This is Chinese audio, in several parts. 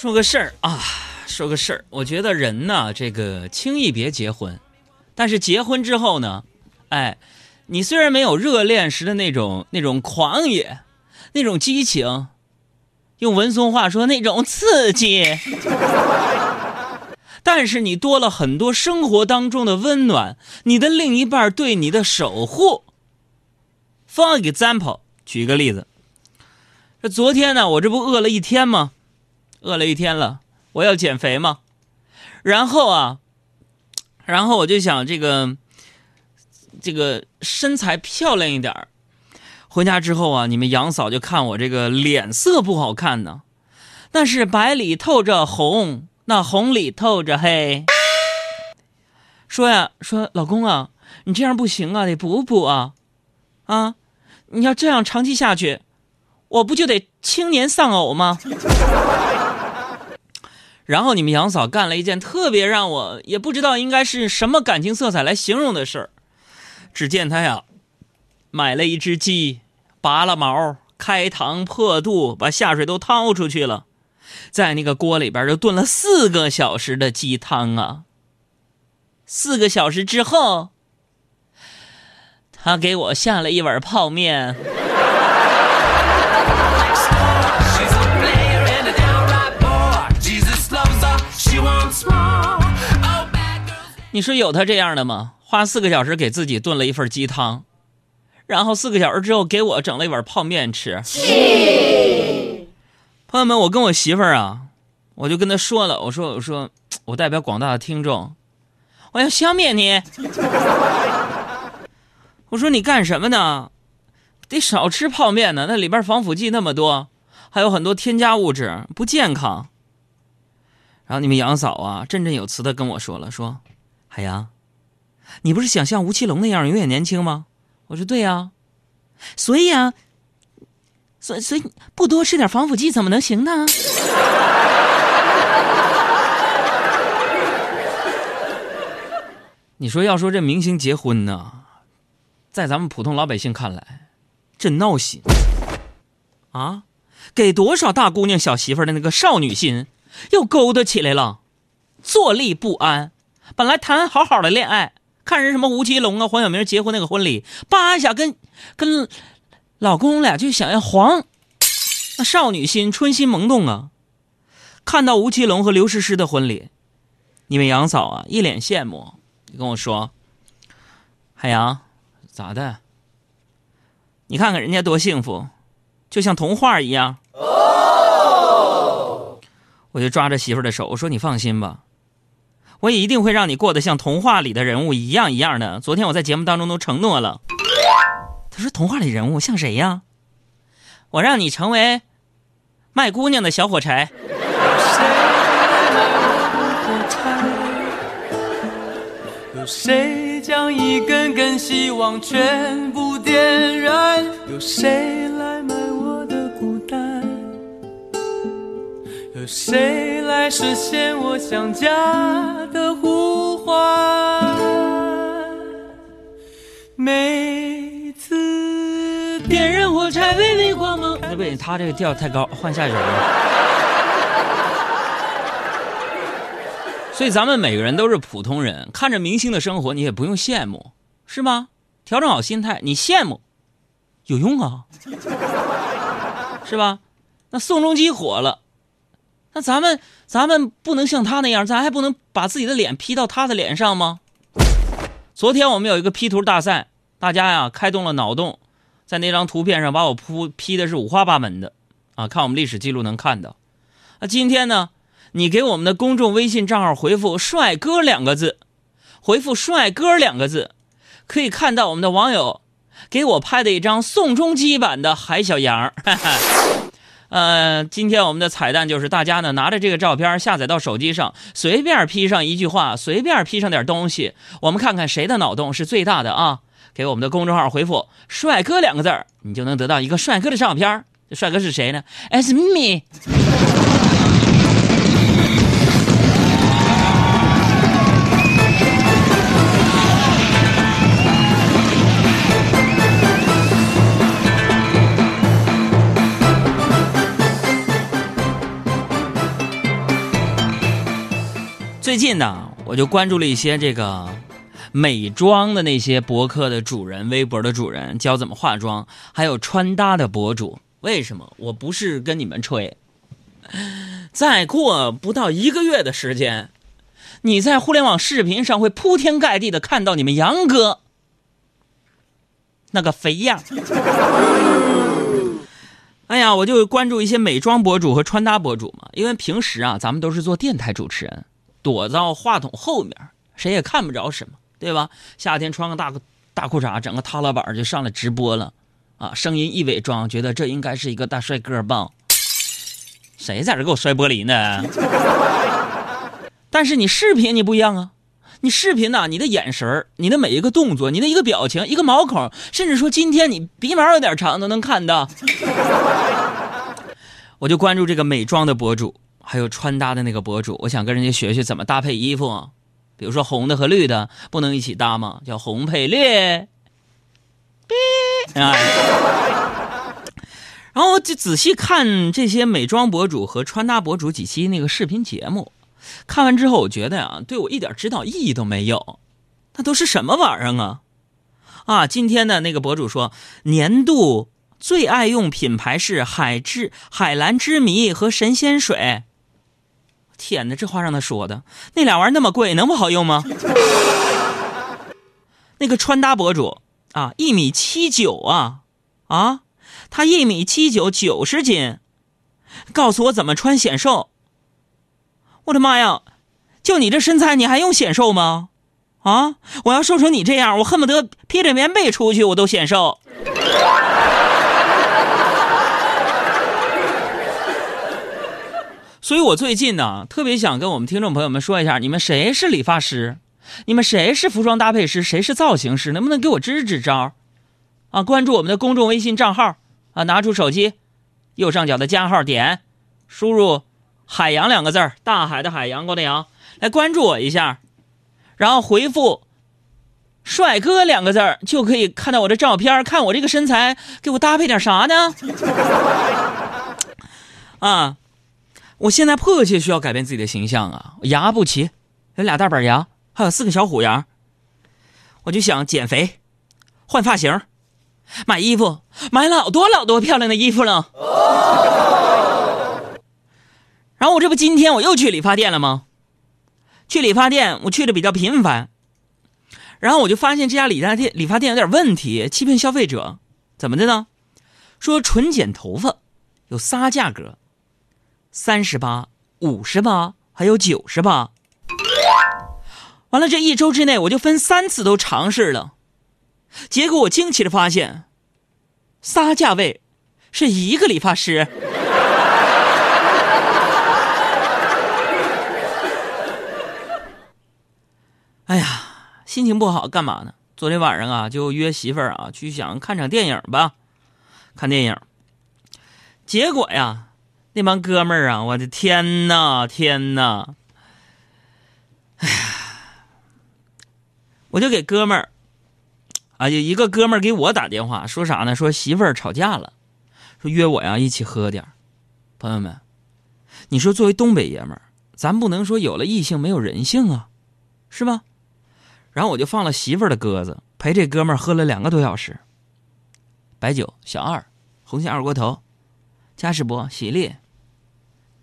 说个事儿啊，说个事儿。我觉得人呢，这个轻易别结婚，但是结婚之后呢，哎，你虽然没有热恋时的那种那种狂野，那种激情，用文松话说那种刺激，但是你多了很多生活当中的温暖，你的另一半对你的守护。For example，举个例子，这昨天呢，我这不饿了一天吗？饿了一天了，我要减肥嘛，然后啊，然后我就想这个这个身材漂亮一点儿。回家之后啊，你们杨嫂就看我这个脸色不好看呢，那是白里透着红，那红里透着黑。说呀，说老公啊，你这样不行啊，得补补啊，啊，你要这样长期下去，我不就得青年丧偶吗？然后你们杨嫂干了一件特别让我也不知道应该是什么感情色彩来形容的事儿。只见她呀，买了一只鸡，拔了毛，开膛破肚，把下水都掏出去了，在那个锅里边就炖了四个小时的鸡汤啊。四个小时之后，他给我下了一碗泡面。你说有他这样的吗？花四个小时给自己炖了一份鸡汤，然后四个小时之后给我整了一碗泡面吃。朋友们，我跟我媳妇儿啊，我就跟她说了，我说我说我代表广大的听众，我要消灭你。我说你干什么呢？得少吃泡面呢，那里边防腐剂那么多，还有很多添加物质，不健康。然后你们杨嫂啊，振振有词的跟我说了，说。海洋，你不是想像吴奇隆那样永远年轻吗？我说对呀，所以啊，所所以不多吃点防腐剂怎么能行呢？你说要说这明星结婚呢，在咱们普通老百姓看来，真闹心啊！给多少大姑娘小媳妇的那个少女心又勾搭起来了，坐立不安。本来谈好好的恋爱，看人什么吴奇隆啊、黄晓明结婚那个婚礼，叭一下跟跟老公俩就想要黄，那少女心、春心萌动啊！看到吴奇隆和刘诗诗的婚礼，你们杨嫂啊一脸羡慕，跟我说：“海洋，咋的？你看看人家多幸福，就像童话一样。”我就抓着媳妇的手，我说：“你放心吧。”我也一定会让你过得像童话里的人物一样一样的。昨天我在节目当中都承诺了。他说：“童话里人物像谁呀？”我让你成为卖姑娘的小火柴。有谁将一根根希望全部点燃？有谁谁来实现我想家？的呼唤，每次点燃火柴，微微光芒。那不行，他这个调太高，换下一首吧。所以咱们每个人都是普通人，看着明星的生活，你也不用羡慕，是吗？调整好心态，你羡慕有用啊，是吧？那宋仲基火了。那咱们咱们不能像他那样，咱还不能把自己的脸 P 到他的脸上吗？昨天我们有一个 P 图大赛，大家呀开动了脑洞，在那张图片上把我铺 P 的是五花八门的，啊，看我们历史记录能看到。那今天呢，你给我们的公众微信账号回复“帅哥”两个字，回复“帅哥”两个字，可以看到我们的网友给我拍的一张宋仲基版的海小羊。呃，今天我们的彩蛋就是大家呢拿着这个照片下载到手机上，随便 P 上一句话，随便 P 上点东西，我们看看谁的脑洞是最大的啊！给我们的公众号回复“帅哥”两个字你就能得到一个帅哥的照片。这帅哥是谁呢？It's me。最近呢，我就关注了一些这个美妆的那些博客的主人、微博的主人教怎么化妆，还有穿搭的博主。为什么？我不是跟你们吹，再过不到一个月的时间，你在互联网视频上会铺天盖地的看到你们杨哥那个肥样。哎呀，我就关注一些美妆博主和穿搭博主嘛，因为平时啊，咱们都是做电台主持人，躲到话筒后面，谁也看不着什么，对吧？夏天穿个大大裤衩，整个踏拉板就上来直播了，啊，声音一伪装，觉得这应该是一个大帅哥吧？谁在这给我摔玻璃呢？但是你视频你不一样啊。你视频呐，你的眼神你的每一个动作，你的一个表情，一个毛孔，甚至说今天你鼻毛有点长，都能看到。我就关注这个美妆的博主，还有穿搭的那个博主，我想跟人家学学怎么搭配衣服。比如说红的和绿的不能一起搭吗？叫红配绿。哔啊！然后就仔细看这些美妆博主和穿搭博主几期那个视频节目。看完之后，我觉得呀，对我一点指导意义都没有。那都是什么玩意儿啊？啊，今天的那个博主说，年度最爱用品牌是海之海蓝之谜和神仙水。天哪，这话让他说的，那俩玩意儿那么贵，能不好用吗？那个穿搭博主啊，一米七九啊，啊，他一米七九，九十斤，告诉我怎么穿显瘦。我的妈呀！就你这身材，你还用显瘦吗？啊！我要瘦成你这样，我恨不得披着棉被出去，我都显瘦。所以我最近呢，特别想跟我们听众朋友们说一下，你们谁是理发师？你们谁是服装搭配师？谁是造型师？能不能给我支支招？啊！关注我们的公众微信账号啊！拿出手机，右上角的加号点，输入。海洋两个字，大海的海，阳光的阳，来关注我一下，然后回复“帅哥”两个字，就可以看到我的照片，看我这个身材，给我搭配点啥呢？啊，我现在迫切需要改变自己的形象啊！牙不齐，有俩大板牙，还有四个小虎牙，我就想减肥，换发型，买衣服，买老多老多漂亮的衣服了。然后我这不今天我又去理发店了吗？去理发店我去的比较频繁，然后我就发现这家理发店理发店有点问题，欺骗消费者，怎么的呢？说纯剪头发有仨价格，三十八、五十八，还有九十八。完了这一周之内我就分三次都尝试了，结果我惊奇的发现，仨价位是一个理发师。哎呀，心情不好，干嘛呢？昨天晚上啊，就约媳妇儿啊去想看场电影吧，看电影。结果呀，那帮哥们儿啊，我的天呐，天呐！哎呀，我就给哥们儿，啊，有一个哥们儿给我打电话，说啥呢？说媳妇儿吵架了，说约我呀一起喝点朋友们，你说作为东北爷们儿，咱不能说有了异性没有人性啊，是吧？然后我就放了媳妇儿的鸽子，陪这哥们儿喝了两个多小时。白酒小二，红星二锅头，嘉士伯、喜力，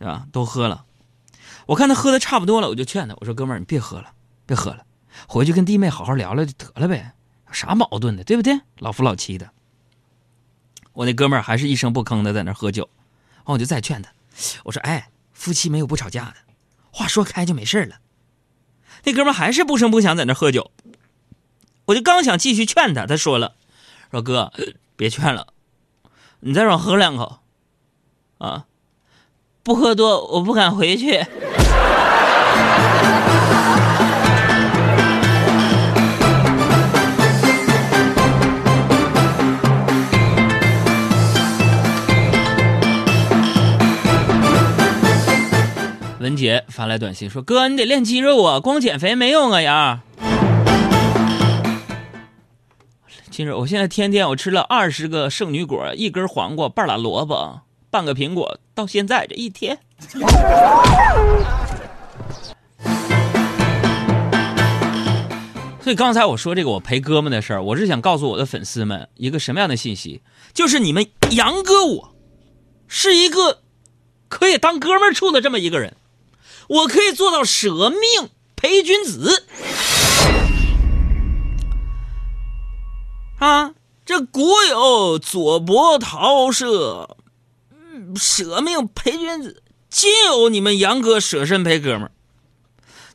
啊？都喝了。我看他喝的差不多了，我就劝他，我说：“哥们儿，你别喝了，别喝了，回去跟弟妹好好聊聊就得了呗，有啥矛盾的，对不对？老夫老妻的。”我那哥们儿还是一声不吭的在那喝酒。完，我就再劝他，我说：“哎，夫妻没有不吵架的，话说开就没事了。”那哥们还是不声不响在那喝酒，我就刚想继续劝他，他说了：“说哥，别劝了，你再让我喝两口，啊，不喝多我不敢回去。”文杰发来短信说：“哥，你得练肌肉啊，光减肥没用啊，呀。肌肉，我现在天天我吃了二十个圣女果，一根黄瓜，半拉萝卜，半个苹果，到现在这一天。所以刚才我说这个我陪哥们的事儿，我是想告诉我的粉丝们一个什么样的信息？就是你们杨哥我是一个可以当哥们处的这么一个人，我可以做到舍命陪君子啊！这古有左伯桃社，舍命陪君子，今有你们杨哥舍身陪哥们儿。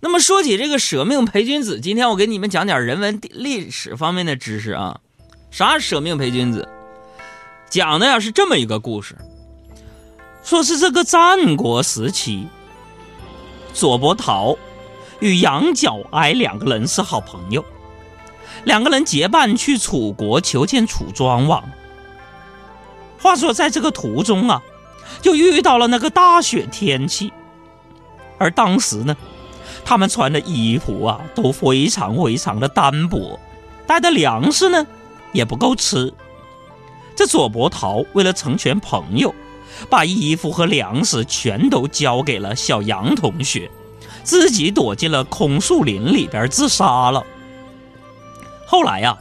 那么说起这个舍命陪君子，今天我给你们讲点人文历史方面的知识啊。啥舍命陪君子？讲的呀是这么一个故事，说是这个战国时期，左伯桃与杨角哀两个人是好朋友，两个人结伴去楚国求见楚庄王。话说在这个途中啊，就遇到了那个大雪天气，而当时呢。他们穿的衣服啊，都非常非常的单薄，带的粮食呢，也不够吃。这左伯桃为了成全朋友，把衣服和粮食全都交给了小杨同学，自己躲进了空树林里边自杀了。后来呀，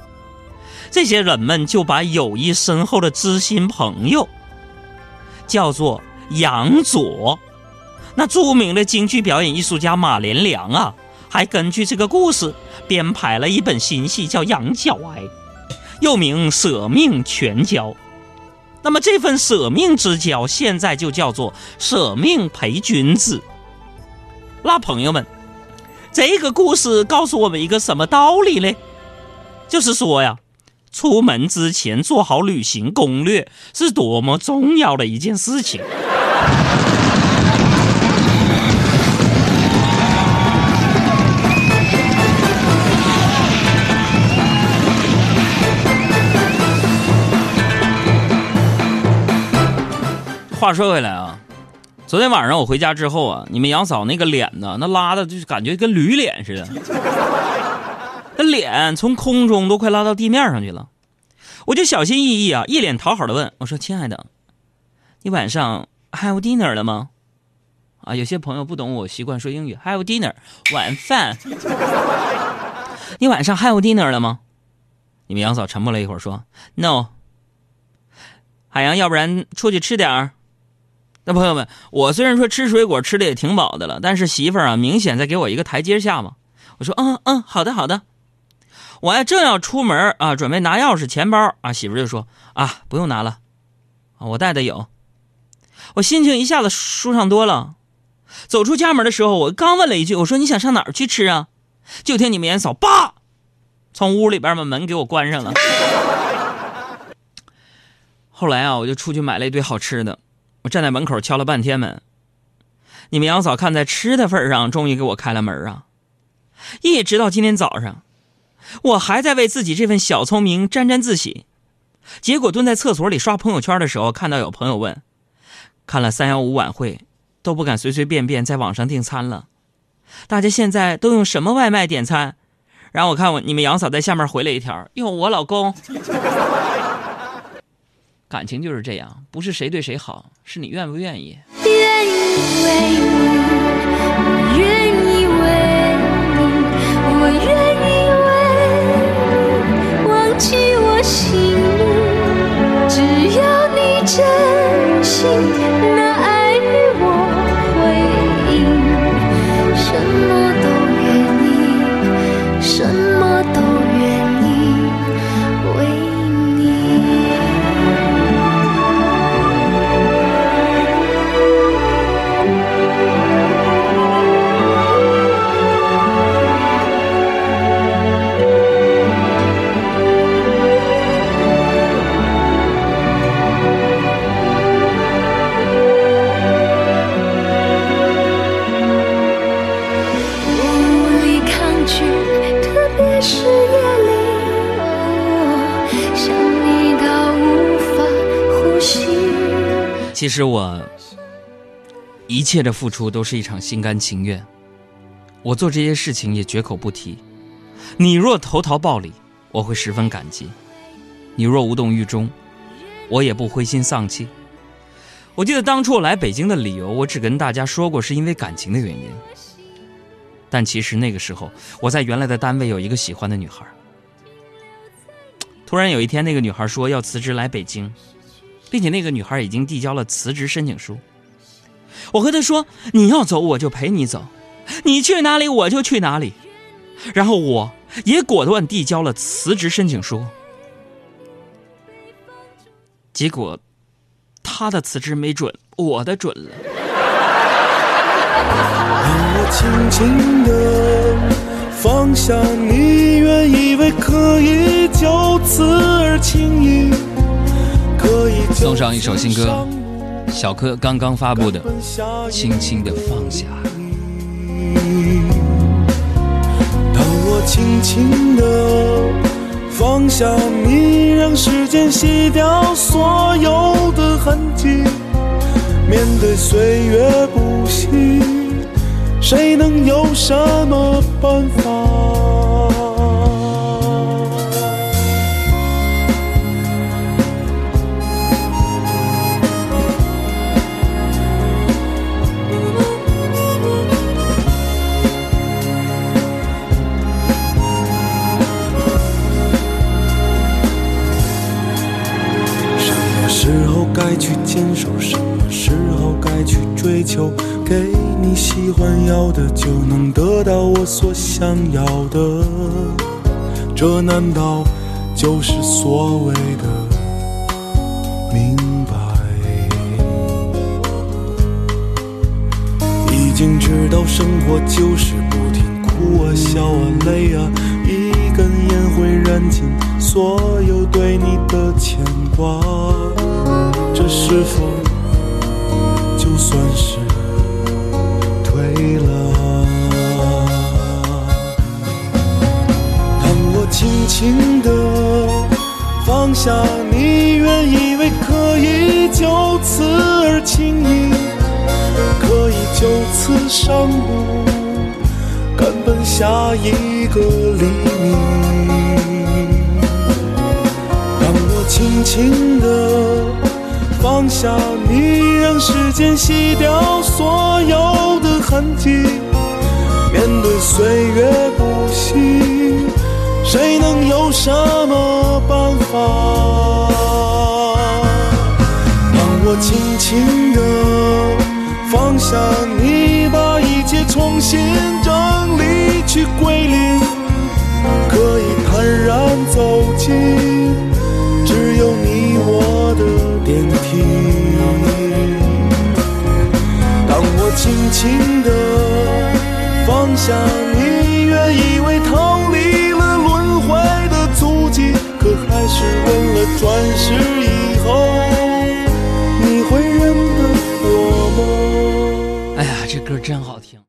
这些人们就把友谊深厚的知心朋友叫做杨左。那著名的京剧表演艺术家马连良啊，还根据这个故事编排了一本新戏，叫《羊角哀》，又名《舍命全交》。那么这份舍命之交，现在就叫做“舍命陪君子”。那朋友们，这个故事告诉我们一个什么道理呢？就是说呀，出门之前做好旅行攻略是多么重要的一件事情。话说回来啊，昨天晚上我回家之后啊，你们杨嫂那个脸呢，那拉的就感觉跟驴脸似的，那脸从空中都快拉到地面上去了。我就小心翼翼啊，一脸讨好的问我说：“亲爱的，你晚上 have dinner 了吗？”啊，有些朋友不懂我习惯说英语，have dinner 晚饭。你晚上 have dinner 了吗？你们杨嫂沉默了一会儿说：“no。”海洋，要不然出去吃点儿。那朋友们，我虽然说吃水果吃的也挺饱的了，但是媳妇儿啊，明显在给我一个台阶下嘛。我说，嗯嗯，好的好的。我还正要出门啊，准备拿钥匙、钱包啊，媳妇就说啊，不用拿了，我带的有。我心情一下子舒畅多了。走出家门的时候，我刚问了一句，我说你想上哪儿去吃啊？就听你们严嫂叭，从屋里边把门给我关上了。后来啊，我就出去买了一堆好吃的。我站在门口敲了半天门，你们杨嫂看在吃的份上，终于给我开了门啊！一直到今天早上，我还在为自己这份小聪明沾沾自喜。结果蹲在厕所里刷朋友圈的时候，看到有朋友问：“看了三幺五晚会，都不敢随随便便在网上订餐了，大家现在都用什么外卖点餐？”然后我看我你们杨嫂在下面回了一条：“用我老公。”感情就是这样，不是谁对谁好，是你愿不愿意。愿意为你，我愿意为你，我愿记我心里，只要你真心。那爱其实我一切的付出都是一场心甘情愿，我做这些事情也绝口不提。你若投桃报李，我会十分感激；你若无动于衷，我也不灰心丧气。我记得当初我来北京的理由，我只跟大家说过是因为感情的原因。但其实那个时候，我在原来的单位有一个喜欢的女孩。突然有一天，那个女孩说要辞职来北京，并且那个女孩已经递交了辞职申请书。我和她说：“你要走，我就陪你走；你去哪里，我就去哪里。”然后我也果断递交了辞职申请书。结果，她的辞职没准，我的准了。我轻轻地放下你，原以为可以就此而轻易，送上一首新歌小柯刚刚发布的《轻轻的放下》。当我轻轻地放下你，让时间洗掉所有的痕迹，面对岁月不息，谁能有什么办法？想要的。这难道就是所谓的明白？已经知道生活就是不停哭啊、笑啊、累啊，一根烟会燃尽所有对你的牵挂。这是否就算是退了？轻轻地放下你，原以为可以就此而轻易。可以就此上路，赶奔下一个黎明。当我轻轻地放下你，让时间洗掉所有的痕迹，面对岁月不息，谁能有什么办法？当我轻轻地放下你，把一切重新整理去归零，可以坦然走进只有你我的电梯。当我轻轻地放下你，转世以后，你会认得我吗？哎呀，这歌真好听。